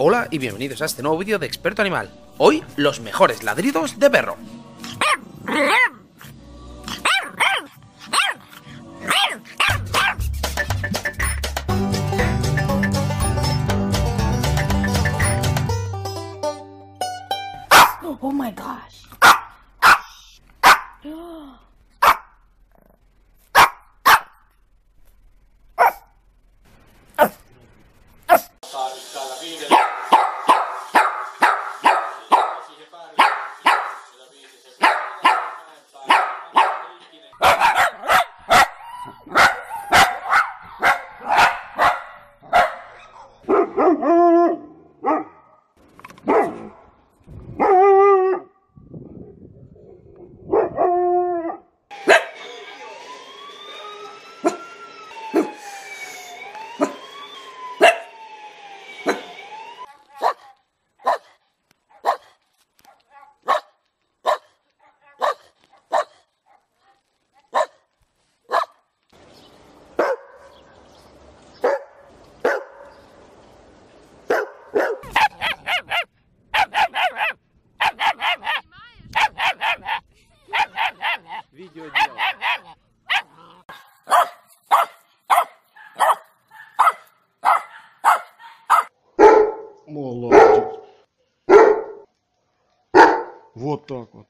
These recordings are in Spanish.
Hola y bienvenidos a este nuevo vídeo de Experto Animal. Hoy, los mejores ladridos de perro. Oh my gosh. Ha! Молодец. Вот так вот.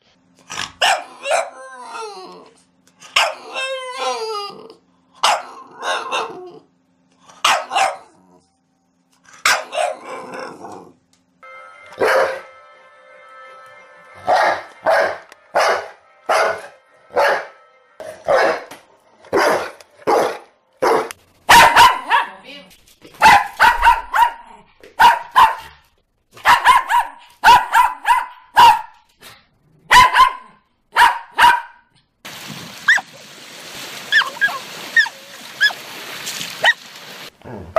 Mm.